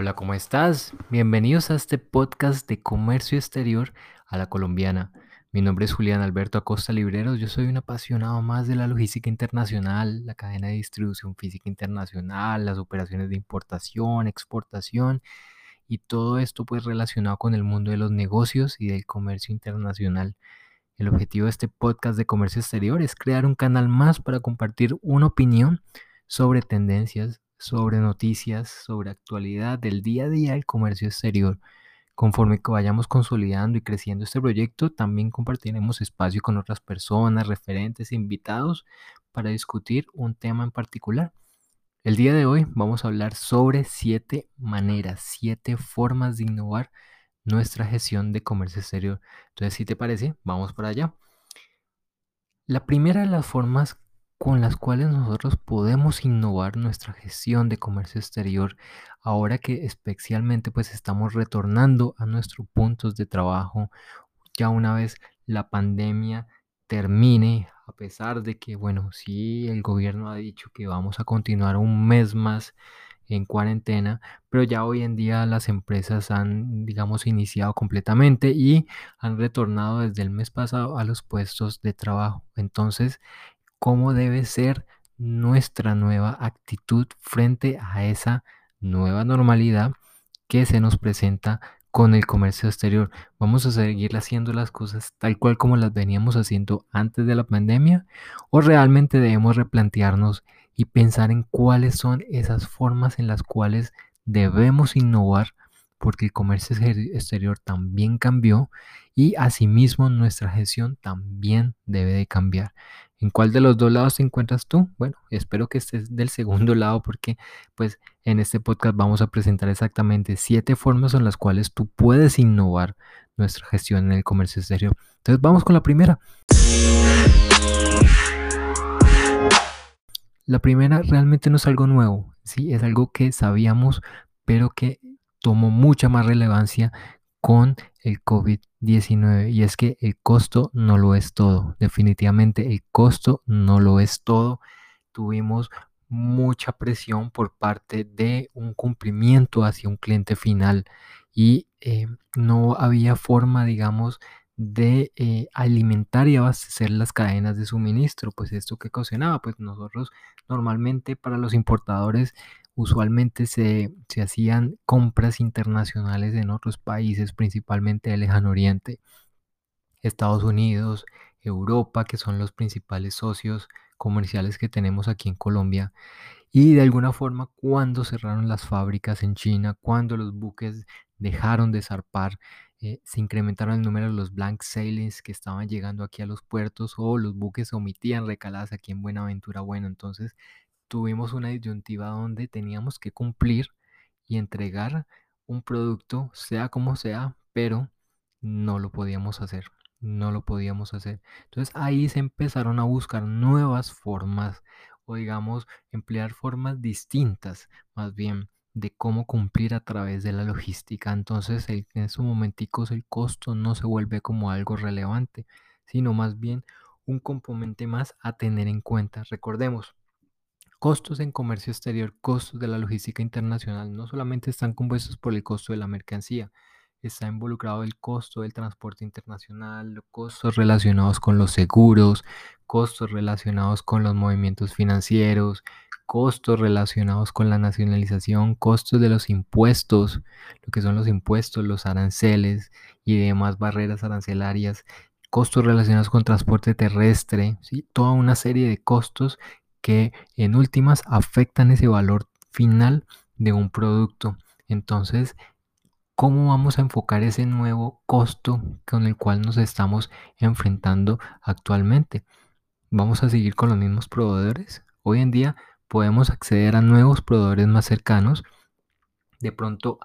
Hola, ¿cómo estás? Bienvenidos a este podcast de comercio exterior a la colombiana. Mi nombre es Julián Alberto Acosta Libreros. Yo soy un apasionado más de la logística internacional, la cadena de distribución física internacional, las operaciones de importación, exportación y todo esto pues relacionado con el mundo de los negocios y del comercio internacional. El objetivo de este podcast de comercio exterior es crear un canal más para compartir una opinión sobre tendencias, sobre noticias, sobre actualidad del día a día del comercio exterior. Conforme que vayamos consolidando y creciendo este proyecto, también compartiremos espacio con otras personas, referentes e invitados para discutir un tema en particular. El día de hoy vamos a hablar sobre siete maneras, siete formas de innovar nuestra gestión de comercio exterior. Entonces, si te parece, vamos para allá. La primera de las formas con las cuales nosotros podemos innovar nuestra gestión de comercio exterior ahora que especialmente pues estamos retornando a nuestros puntos de trabajo ya una vez la pandemia termine a pesar de que bueno sí el gobierno ha dicho que vamos a continuar un mes más en cuarentena, pero ya hoy en día las empresas han, digamos, iniciado completamente y han retornado desde el mes pasado a los puestos de trabajo. Entonces, cómo debe ser nuestra nueva actitud frente a esa nueva normalidad que se nos presenta con el comercio exterior. ¿Vamos a seguir haciendo las cosas tal cual como las veníamos haciendo antes de la pandemia? ¿O realmente debemos replantearnos y pensar en cuáles son esas formas en las cuales debemos innovar? Porque el comercio exterior también cambió y asimismo nuestra gestión también debe de cambiar. ¿En cuál de los dos lados te encuentras tú? Bueno, espero que estés del segundo lado porque pues en este podcast vamos a presentar exactamente siete formas en las cuales tú puedes innovar nuestra gestión en el comercio exterior. Entonces vamos con la primera. La primera realmente no es algo nuevo, sí, es algo que sabíamos, pero que tomó mucha más relevancia con el COVID-19 y es que el costo no lo es todo. Definitivamente el costo no lo es todo. Tuvimos mucha presión por parte de un cumplimiento hacia un cliente final y eh, no había forma, digamos, de eh, alimentar y abastecer las cadenas de suministro. Pues esto que ocasionaba, pues nosotros normalmente para los importadores usualmente se, hacían compras internacionales en otros países, principalmente del lejano oriente, Estados Unidos, Europa, que son los principales socios comerciales que tenemos aquí en Colombia. Y de alguna forma, cuando cerraron las fábricas en China, cuando los buques dejaron de zarpar, eh, se incrementaron el número de los blank sailings que estaban llegando aquí a los puertos o los buques omitían recaladas aquí en Buenaventura. Bueno, entonces tuvimos una disyuntiva donde teníamos que cumplir y entregar un producto, sea como sea, pero no lo podíamos hacer, no lo podíamos hacer. Entonces ahí se empezaron a buscar nuevas formas o digamos emplear formas distintas más bien de cómo cumplir a través de la logística. Entonces en esos momenticos el costo no se vuelve como algo relevante, sino más bien un componente más a tener en cuenta. Recordemos, Costos en comercio exterior, costos de la logística internacional, no solamente están compuestos por el costo de la mercancía, está involucrado el costo del transporte internacional, costos relacionados con los seguros, costos relacionados con los movimientos financieros, costos relacionados con la nacionalización, costos de los impuestos, lo que son los impuestos, los aranceles y demás barreras arancelarias, costos relacionados con transporte terrestre, ¿sí? toda una serie de costos que en últimas afectan ese valor final de un producto. Entonces, ¿cómo vamos a enfocar ese nuevo costo con el cual nos estamos enfrentando actualmente? ¿Vamos a seguir con los mismos proveedores? Hoy en día podemos acceder a nuevos proveedores más cercanos. De pronto,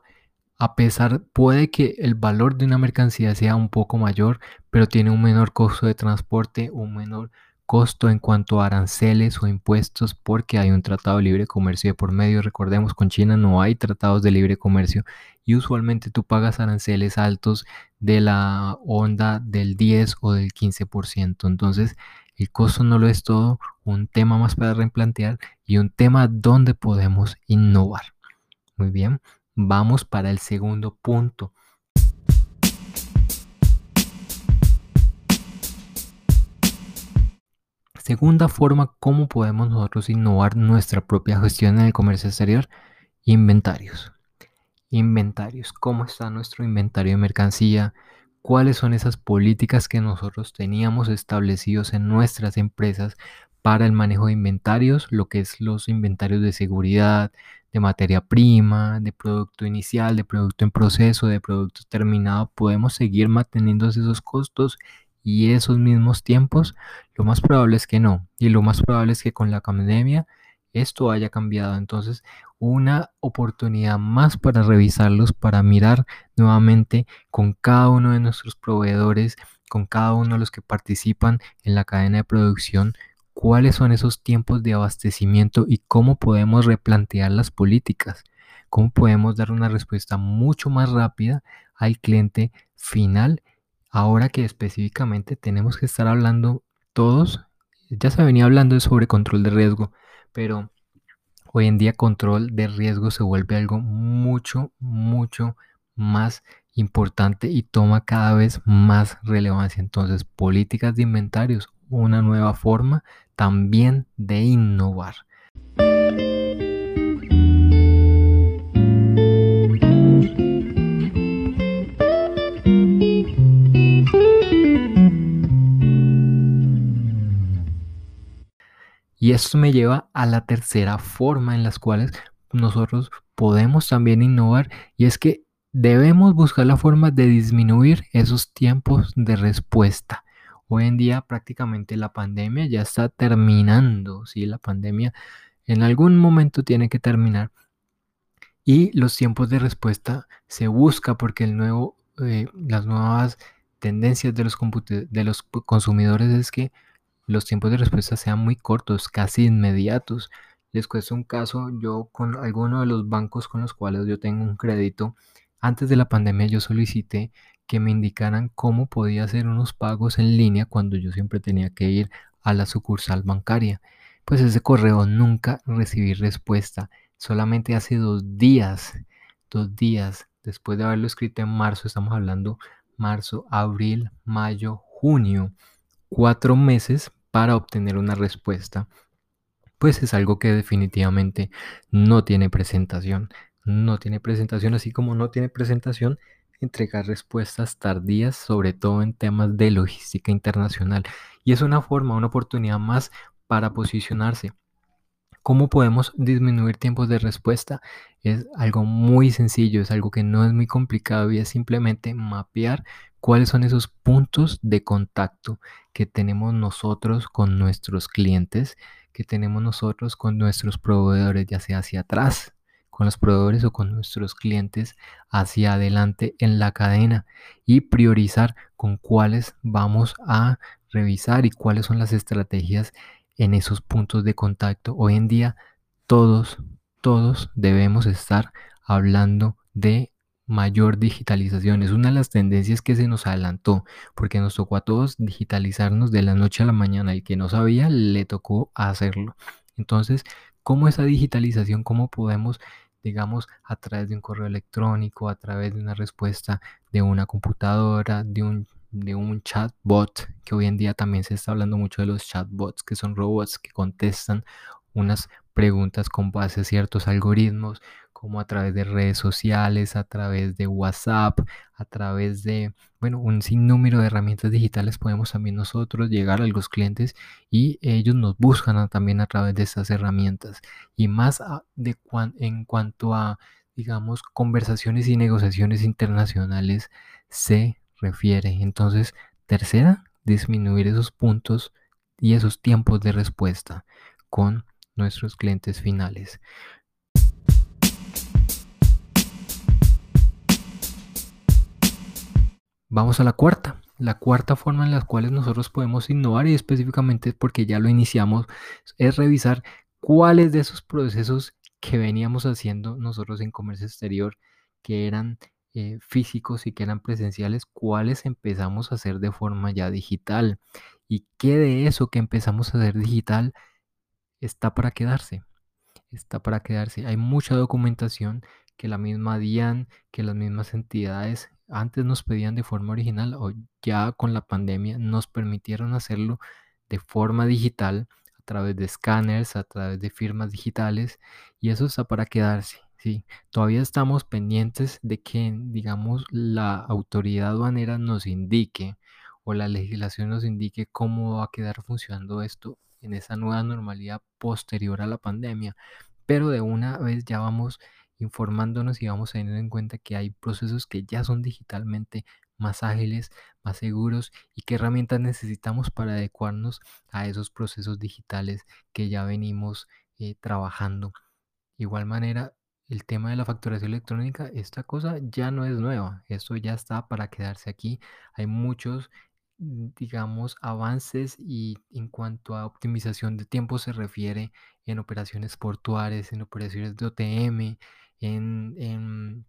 a pesar, puede que el valor de una mercancía sea un poco mayor, pero tiene un menor costo de transporte, un menor costo en cuanto a aranceles o impuestos porque hay un tratado de libre comercio de por medio. Recordemos, con China no hay tratados de libre comercio y usualmente tú pagas aranceles altos de la onda del 10 o del 15%. Entonces, el costo no lo es todo, un tema más para replantear y un tema donde podemos innovar. Muy bien, vamos para el segundo punto. Segunda forma, ¿cómo podemos nosotros innovar nuestra propia gestión en el comercio exterior? Inventarios. Inventarios. ¿Cómo está nuestro inventario de mercancía? ¿Cuáles son esas políticas que nosotros teníamos establecidos en nuestras empresas para el manejo de inventarios? Lo que es los inventarios de seguridad, de materia prima, de producto inicial, de producto en proceso, de producto terminado. Podemos seguir manteniendo esos costos y esos mismos tiempos? Lo más probable es que no. Y lo más probable es que con la pandemia esto haya cambiado. Entonces, una oportunidad más para revisarlos, para mirar nuevamente con cada uno de nuestros proveedores, con cada uno de los que participan en la cadena de producción, cuáles son esos tiempos de abastecimiento y cómo podemos replantear las políticas, cómo podemos dar una respuesta mucho más rápida al cliente final Ahora que específicamente tenemos que estar hablando todos, ya se venía hablando sobre control de riesgo, pero hoy en día control de riesgo se vuelve algo mucho, mucho más importante y toma cada vez más relevancia. Entonces, políticas de inventarios, una nueva forma también de innovar. Esto me lleva a la tercera forma en las cuales nosotros podemos también innovar y es que debemos buscar la forma de disminuir esos tiempos de respuesta. Hoy en día prácticamente la pandemia ya está terminando, ¿sí? La pandemia en algún momento tiene que terminar y los tiempos de respuesta se busca porque el nuevo, eh, las nuevas tendencias de los consumidores es que los tiempos de respuesta sean muy cortos, casi inmediatos. Les cuesta un caso, yo con alguno de los bancos con los cuales yo tengo un crédito, antes de la pandemia yo solicité que me indicaran cómo podía hacer unos pagos en línea cuando yo siempre tenía que ir a la sucursal bancaria. Pues ese correo nunca recibí respuesta. Solamente hace dos días, dos días después de haberlo escrito en marzo, estamos hablando marzo, abril, mayo, junio cuatro meses para obtener una respuesta, pues es algo que definitivamente no tiene presentación. No tiene presentación, así como no tiene presentación entregar respuestas tardías, sobre todo en temas de logística internacional. Y es una forma, una oportunidad más para posicionarse. ¿Cómo podemos disminuir tiempos de respuesta? Es algo muy sencillo, es algo que no es muy complicado y es simplemente mapear cuáles son esos puntos de contacto que tenemos nosotros con nuestros clientes, que tenemos nosotros con nuestros proveedores, ya sea hacia atrás, con los proveedores o con nuestros clientes hacia adelante en la cadena y priorizar con cuáles vamos a revisar y cuáles son las estrategias en esos puntos de contacto. Hoy en día todos, todos debemos estar hablando de mayor digitalización. Es una de las tendencias que se nos adelantó, porque nos tocó a todos digitalizarnos de la noche a la mañana. El que no sabía, le tocó hacerlo. Entonces, ¿cómo esa digitalización, cómo podemos, digamos, a través de un correo electrónico, a través de una respuesta de una computadora, de un, de un chatbot, que hoy en día también se está hablando mucho de los chatbots, que son robots que contestan unas preguntas con base a ciertos algoritmos como a través de redes sociales, a través de WhatsApp, a través de, bueno, un sinnúmero de herramientas digitales podemos también nosotros llegar a los clientes y ellos nos buscan también a través de esas herramientas. Y más de en cuanto a, digamos, conversaciones y negociaciones internacionales se refiere. Entonces, tercera, disminuir esos puntos y esos tiempos de respuesta con nuestros clientes finales. Vamos a la cuarta. La cuarta forma en la cual nosotros podemos innovar y específicamente porque ya lo iniciamos es revisar cuáles de esos procesos que veníamos haciendo nosotros en comercio exterior que eran eh, físicos y que eran presenciales, cuáles empezamos a hacer de forma ya digital y qué de eso que empezamos a hacer digital está para quedarse. Está para quedarse. Hay mucha documentación que la misma DIAN, que las mismas entidades antes nos pedían de forma original o ya con la pandemia nos permitieron hacerlo de forma digital a través de escáneres, a través de firmas digitales y eso está para quedarse. Sí, todavía estamos pendientes de que, digamos, la autoridad aduanera nos indique o la legislación nos indique cómo va a quedar funcionando esto en esa nueva normalidad posterior a la pandemia. Pero de una vez ya vamos informándonos y vamos teniendo en cuenta que hay procesos que ya son digitalmente más ágiles, más seguros y qué herramientas necesitamos para adecuarnos a esos procesos digitales que ya venimos eh, trabajando. igual manera, el tema de la facturación electrónica, esta cosa ya no es nueva, esto ya está para quedarse aquí. Hay muchos, digamos, avances y en cuanto a optimización de tiempo se refiere en operaciones portuarias, en operaciones de OTM, en, en,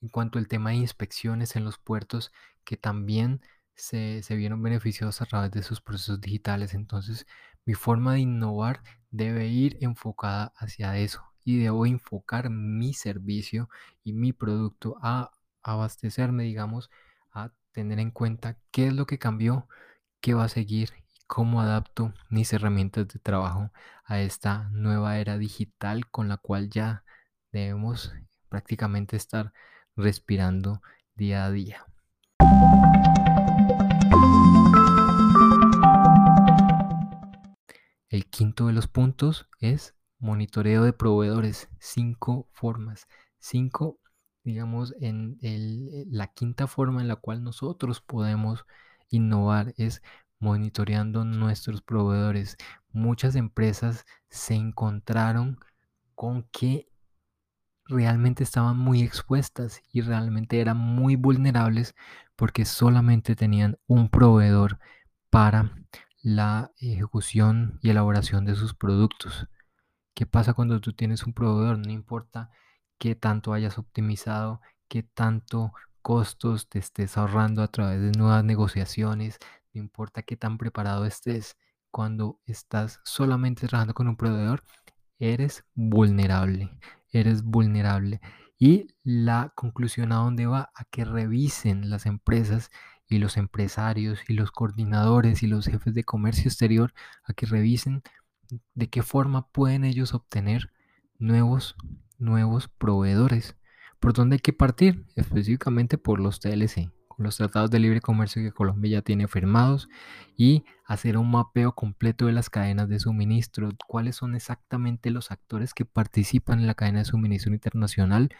en cuanto al tema de inspecciones en los puertos, que también se, se vieron beneficiados a través de sus procesos digitales. Entonces, mi forma de innovar debe ir enfocada hacia eso y debo enfocar mi servicio y mi producto a abastecerme, digamos, tener en cuenta qué es lo que cambió, qué va a seguir y cómo adapto mis herramientas de trabajo a esta nueva era digital con la cual ya debemos prácticamente estar respirando día a día. El quinto de los puntos es monitoreo de proveedores, cinco formas, cinco, digamos, en el, la quinta forma en la cual nosotros podemos innovar es monitoreando nuestros proveedores. Muchas empresas se encontraron con que realmente estaban muy expuestas y realmente eran muy vulnerables porque solamente tenían un proveedor para la ejecución y elaboración de sus productos. ¿Qué pasa cuando tú tienes un proveedor? No importa qué tanto hayas optimizado, qué tanto costos te estés ahorrando a través de nuevas negociaciones, no importa qué tan preparado estés, cuando estás solamente trabajando con un proveedor, eres vulnerable, eres vulnerable. Y la conclusión a dónde va, a que revisen las empresas y los empresarios y los coordinadores y los jefes de comercio exterior, a que revisen de qué forma pueden ellos obtener nuevos, nuevos proveedores. ¿Por dónde hay que partir? Específicamente por los TLC, los tratados de libre comercio que Colombia ya tiene firmados y hacer un mapeo completo de las cadenas de suministro, cuáles son exactamente los actores que participan en la cadena de suministro internacional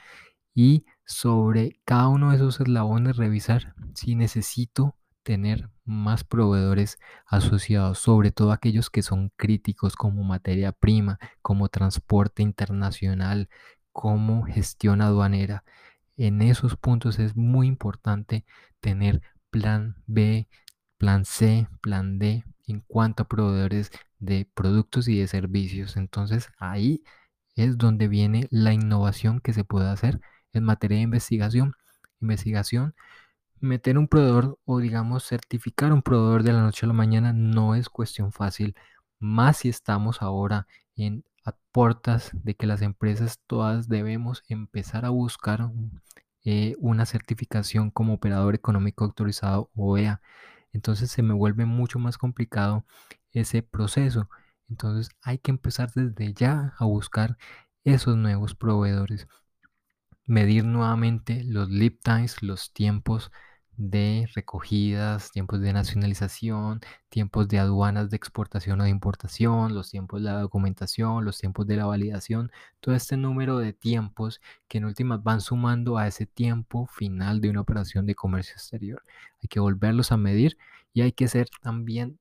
y sobre cada uno de esos eslabones revisar si necesito tener más proveedores asociados, sobre todo aquellos que son críticos como materia prima, como transporte internacional, como gestión aduanera. En esos puntos es muy importante tener plan B, plan C, plan D en cuanto a proveedores de productos y de servicios. Entonces ahí es donde viene la innovación que se puede hacer en materia de investigación. Investigación meter un proveedor o digamos certificar un proveedor de la noche a la mañana no es cuestión fácil, más si estamos ahora en a puertas de que las empresas todas debemos empezar a buscar eh, una certificación como operador económico autorizado OEA. Entonces se me vuelve mucho más complicado ese proceso. Entonces hay que empezar desde ya a buscar esos nuevos proveedores. Medir nuevamente los lead times, los tiempos de recogidas, tiempos de nacionalización, tiempos de aduanas de exportación o de importación, los tiempos de la documentación, los tiempos de la validación, todo este número de tiempos que en últimas van sumando a ese tiempo final de una operación de comercio exterior. Hay que volverlos a medir y hay que ser también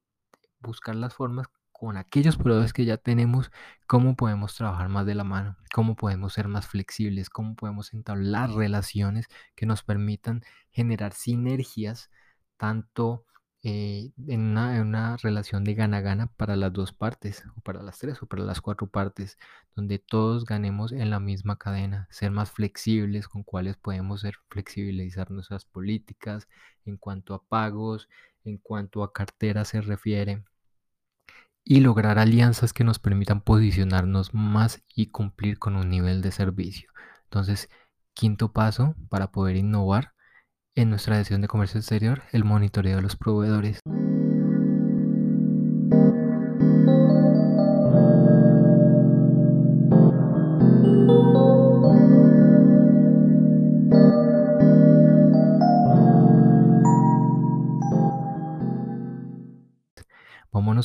buscar las formas con aquellos proveedores que ya tenemos, cómo podemos trabajar más de la mano, cómo podemos ser más flexibles, cómo podemos entablar relaciones que nos permitan generar sinergias, tanto eh, en, una, relación de gana-gana para las dos partes, o para las tres, o para las cuatro partes, donde todos ganemos en la misma cadena, ser más flexibles, con cuáles podemos ser flexibilizar nuestras políticas en cuanto a pagos, en cuanto a cartera se refiere y lograr alianzas que nos permitan posicionarnos más y cumplir con un nivel de servicio. Entonces, quinto paso para poder innovar en nuestra gestión de comercio exterior, el monitoreo de los proveedores.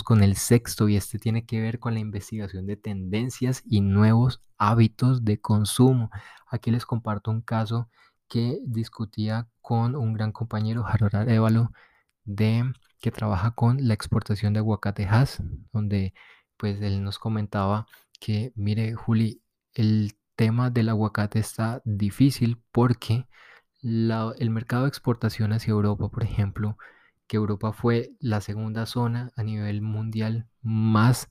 Con el sexto y este tiene que ver con la investigación de tendencias y nuevos hábitos de consumo. Aquí les comparto un caso que discutía con un gran compañero, Harold Arevalo, de que trabaja con la exportación de aguacate Hass, donde pues él nos comentaba que, mire, Juli, el tema del aguacate está difícil porque el mercado de exportación hacia Europa, por ejemplo, que Europa fue la segunda zona a nivel mundial más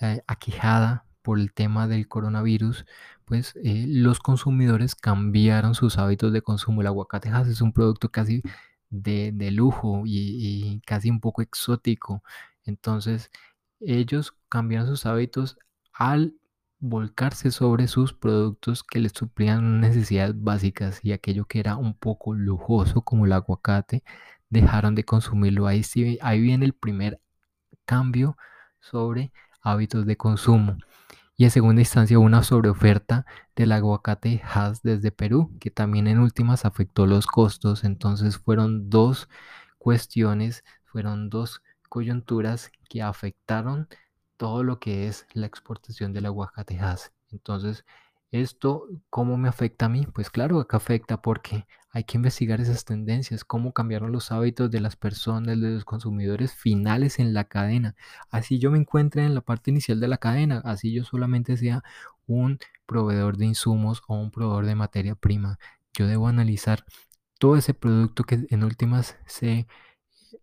eh, aquejada por el tema del coronavirus, pues eh, los consumidores cambiaron sus hábitos de consumo. El aguacate es un producto casi de, lujo y, casi un poco exótico. Entonces, ellos cambiaron sus hábitos al volcarse sobre sus productos que les suplían necesidades básicas y aquello que era un poco lujoso como el aguacate dejaron de consumirlo. Ahí, ahí viene el primer cambio sobre hábitos de consumo. Y en segunda instancia una sobreoferta del aguacate Hass desde Perú, que también en últimas afectó los costos. Entonces fueron dos cuestiones, fueron dos coyunturas que afectaron todo lo que es la exportación del aguacate Hass. Entonces, ¿esto cómo me afecta a mí? Pues claro que afecta porque hay que investigar esas tendencias, cómo cambiaron los hábitos de las personas, de los consumidores finales en la cadena. Así yo me encuentre en la parte inicial de la cadena, así yo solamente sea un proveedor de insumos o un proveedor de materia prima. Yo debo analizar todo ese producto que en últimas se,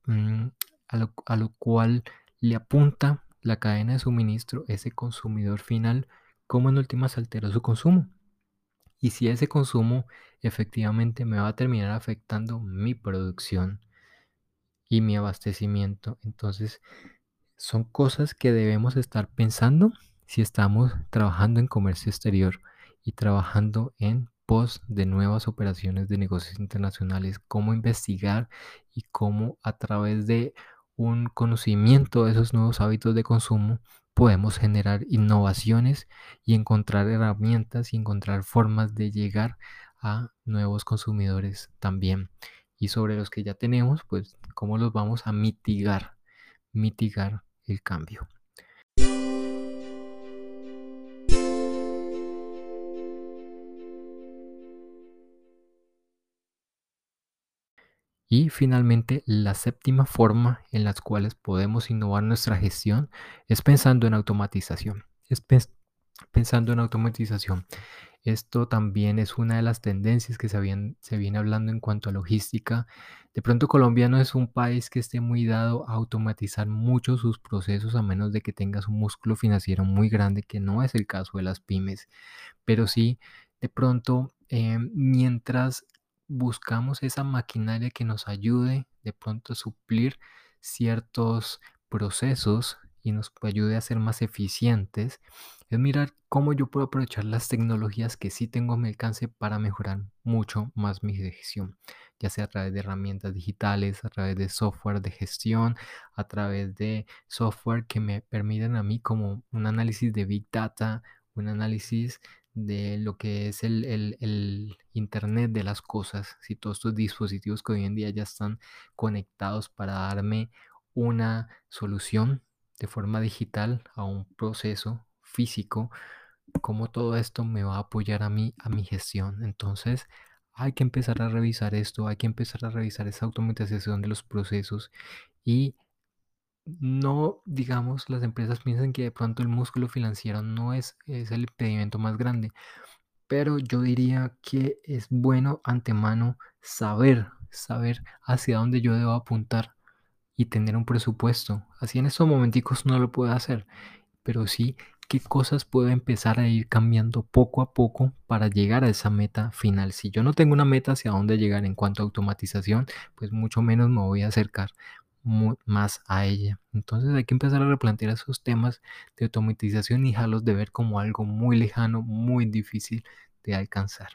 mm, a, lo, a lo cual le apunta la cadena de suministro, ese consumidor final, cómo en últimas alteró su consumo y si ese consumo efectivamente me va a terminar afectando mi producción y mi abastecimiento. Entonces, son cosas que debemos estar pensando si estamos trabajando en comercio exterior y trabajando en pos de nuevas operaciones de negocios internacionales, cómo investigar y cómo a través de un conocimiento de esos nuevos hábitos de consumo podemos generar innovaciones y encontrar herramientas y encontrar formas de llegar a nuevos consumidores también. Y sobre los que ya tenemos, pues cómo los vamos a mitigar, mitigar el cambio. Y finalmente, la séptima forma en las cuales podemos innovar nuestra gestión es pensando en automatización. Es pensando en automatización. Esto también es una de las tendencias que se, se viene hablando en cuanto a logística. De pronto Colombia no es un país que esté muy dado a automatizar mucho sus procesos a menos de que tengas un músculo financiero muy grande, que no es el caso de las pymes. Pero sí, de pronto, eh, mientras buscamos esa maquinaria que nos ayude de pronto a suplir ciertos procesos y nos ayude a ser más eficientes, es mirar cómo yo puedo aprovechar las tecnologías que sí tengo a mi alcance para mejorar mucho más mi gestión, ya sea a través de herramientas digitales, a través de software de gestión, a través de software que me permiten a mí como un análisis de big data, un análisis de lo que es el, Internet de las cosas, si todos estos dispositivos que hoy en día ya están conectados para darme una solución de forma digital a un proceso físico, cómo todo esto me va a apoyar a mí, a mi gestión. Entonces, hay que empezar a revisar esto, hay que empezar a revisar esa automatización de los procesos y no, digamos, las empresas piensan que de pronto el músculo financiero no es, es el impedimento más grande, pero yo diría que es bueno antemano saber, saber hacia dónde yo debo apuntar y tener un presupuesto. Así en estos momenticos no lo puedo hacer, pero sí qué cosas puedo empezar a ir cambiando poco a poco para llegar a esa meta final. Si yo no tengo una meta hacia dónde llegar en cuanto a automatización, pues mucho menos me voy a acercar más a ella. Entonces hay que empezar a replantear esos temas de automatización y dejarlos de ver como algo muy lejano, muy difícil de alcanzar.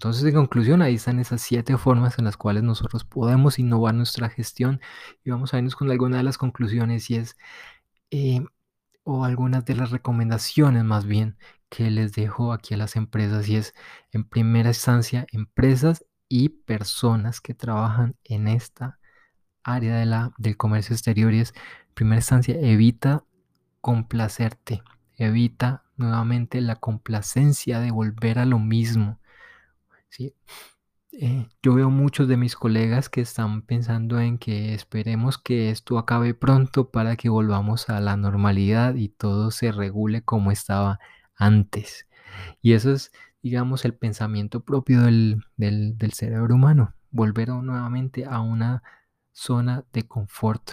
Entonces, en conclusión, ahí están esas siete formas en las cuales nosotros podemos innovar nuestra gestión y vamos a irnos con alguna de las conclusiones y es, eh, o algunas de las recomendaciones más bien que les dejo aquí a las empresas y es, en primera instancia, empresas y personas que trabajan en esta área de la, del comercio exterior y es, en primera instancia, evita complacerte, evita nuevamente la complacencia de volver a lo mismo ¿sí? Eh, yo veo muchos de mis colegas que están pensando en que esperemos que esto acabe pronto para que volvamos a la normalidad y todo se regule como estaba antes. Y eso es, digamos, el pensamiento propio del, cerebro humano, volver nuevamente a una zona de confort.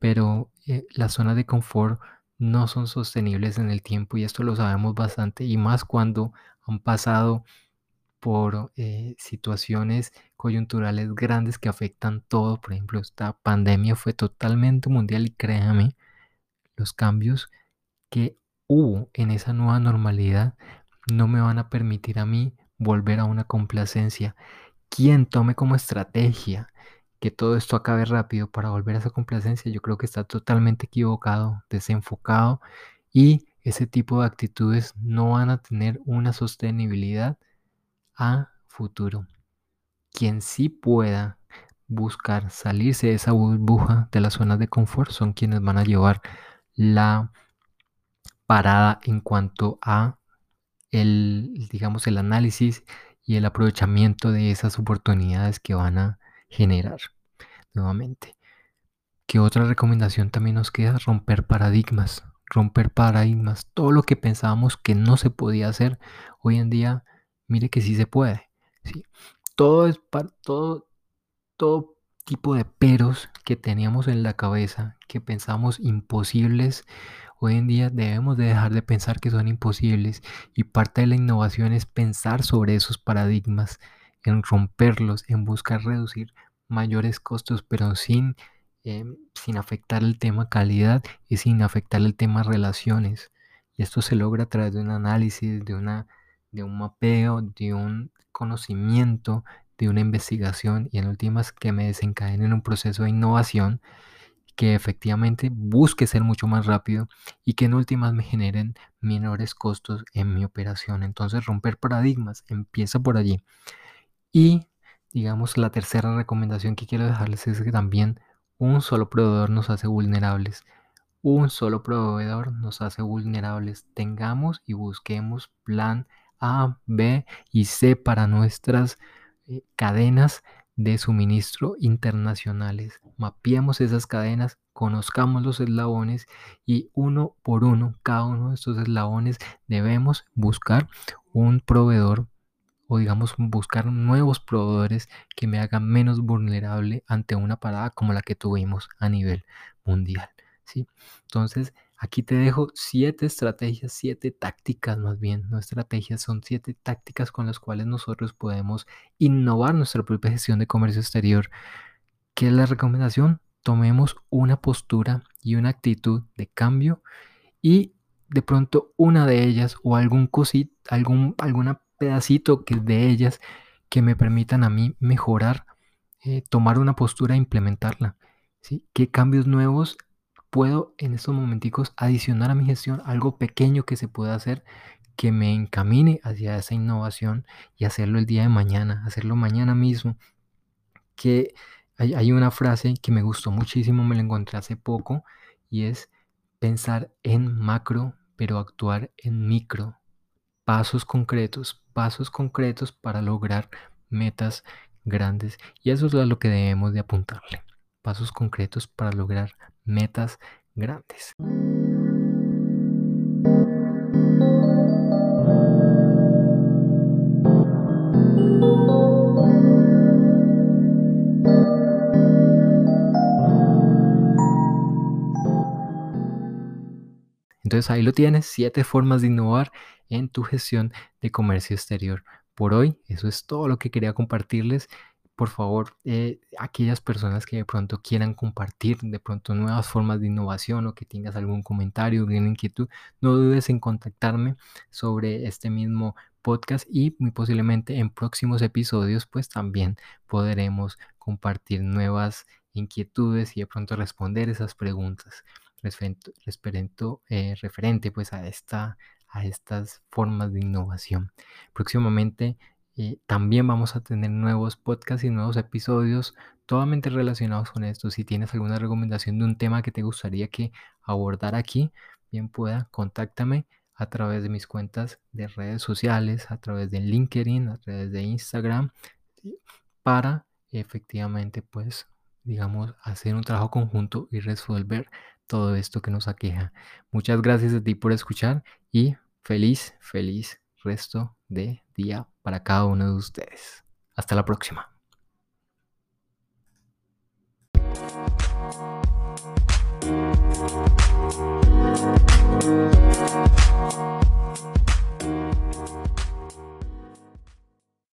Pero eh, las zonas de confort no son sostenibles en el tiempo y esto lo sabemos bastante y más cuando han pasado por eh, situaciones coyunturales grandes que afectan todo. Por ejemplo, esta pandemia fue totalmente mundial y créame, los cambios que hubo en esa nueva normalidad no me van a permitir a mí volver a una complacencia. Quien tome como estrategia que todo esto acabe rápido para volver a esa complacencia, yo creo que está totalmente equivocado, desenfocado y ese tipo de actitudes no van a tener una sostenibilidad a futuro. Quien sí pueda buscar salirse de esa burbuja de las zonas de confort son quienes van a llevar la parada en cuanto a el, digamos, el análisis y el aprovechamiento de esas oportunidades que van a generar nuevamente. ¿Qué otra recomendación también nos queda? Romper paradigmas. Romper paradigmas. Todo lo que pensábamos que no se podía hacer, hoy en día mire que sí se puede. ¿sí? Todo, es para, todo, todo tipo de peros que teníamos en la cabeza, que pensamos imposibles, hoy en día debemos de dejar de pensar que son imposibles y parte de la innovación es pensar sobre esos paradigmas, en romperlos, en buscar reducir mayores costos, pero sin, em, sin afectar el tema calidad y sin afectar el tema relaciones. Y esto se logra a través de un análisis, de una de un mapeo, de un conocimiento, de una investigación y en últimas que me desencadenen un proceso de innovación que efectivamente busque ser mucho más rápido y que en últimas me generen menores costos en mi operación. Entonces romper paradigmas empieza por allí. Y digamos la tercera recomendación que quiero dejarles es que también un solo proveedor nos hace vulnerables. Un solo proveedor nos hace vulnerables. Tengamos y busquemos plan a, B y C para nuestras eh, cadenas de suministro internacionales. Mapeamos esas cadenas, conozcamos los eslabones y uno por uno, cada uno de estos eslabones debemos buscar un proveedor o digamos buscar nuevos proveedores que me hagan menos vulnerable ante una parada como la que tuvimos a nivel mundial. ¿sí? Entonces, Aquí te dejo siete estrategias, siete tácticas más bien, no estrategias, son siete tácticas con las cuales nosotros podemos innovar nuestra propia gestión de comercio exterior. ¿Qué es la recomendación? Tomemos una postura y una actitud de cambio y de pronto una de ellas o algún cosito, algún alguna pedacito que de ellas que me permitan a mí mejorar, eh, tomar una postura e implementarla. ¿sí? ¿Qué cambios nuevos puedo en estos momenticos adicionar a mi gestión algo pequeño que se pueda hacer que me encamine hacia esa innovación y hacerlo el día de mañana, hacerlo mañana mismo. Que hay, una frase que me gustó muchísimo, me la encontré hace poco y es pensar en macro, pero actuar en micro. Pasos concretos, pasos concretos para lograr metas grandes. Y eso es lo que debemos de apuntarle. Pasos concretos para lograr metas grandes. Entonces ahí lo tienes, siete formas de innovar en tu gestión de comercio exterior. Por hoy, eso es todo lo que quería compartirles por favor, eh, aquellas personas que de pronto quieran compartir de pronto nuevas formas de innovación o que tengas algún comentario, alguna inquietud, no dudes en contactarme sobre este mismo podcast y muy posiblemente en próximos episodios pues también podremos compartir nuevas inquietudes y de pronto responder esas preguntas referente, eh, referente pues a, esta, a estas formas de innovación. Próximamente también vamos a tener nuevos podcasts y nuevos episodios totalmente relacionados con esto. Si tienes alguna recomendación de un tema que te gustaría que abordara aquí, bien pueda, contáctame a través de mis cuentas de redes sociales, a través de LinkedIn, a través de Instagram, para efectivamente, pues, digamos, hacer un trabajo conjunto y resolver todo esto que nos aqueja. Muchas gracias a ti por escuchar y feliz, feliz resto de día para cada uno de ustedes. Hasta la próxima.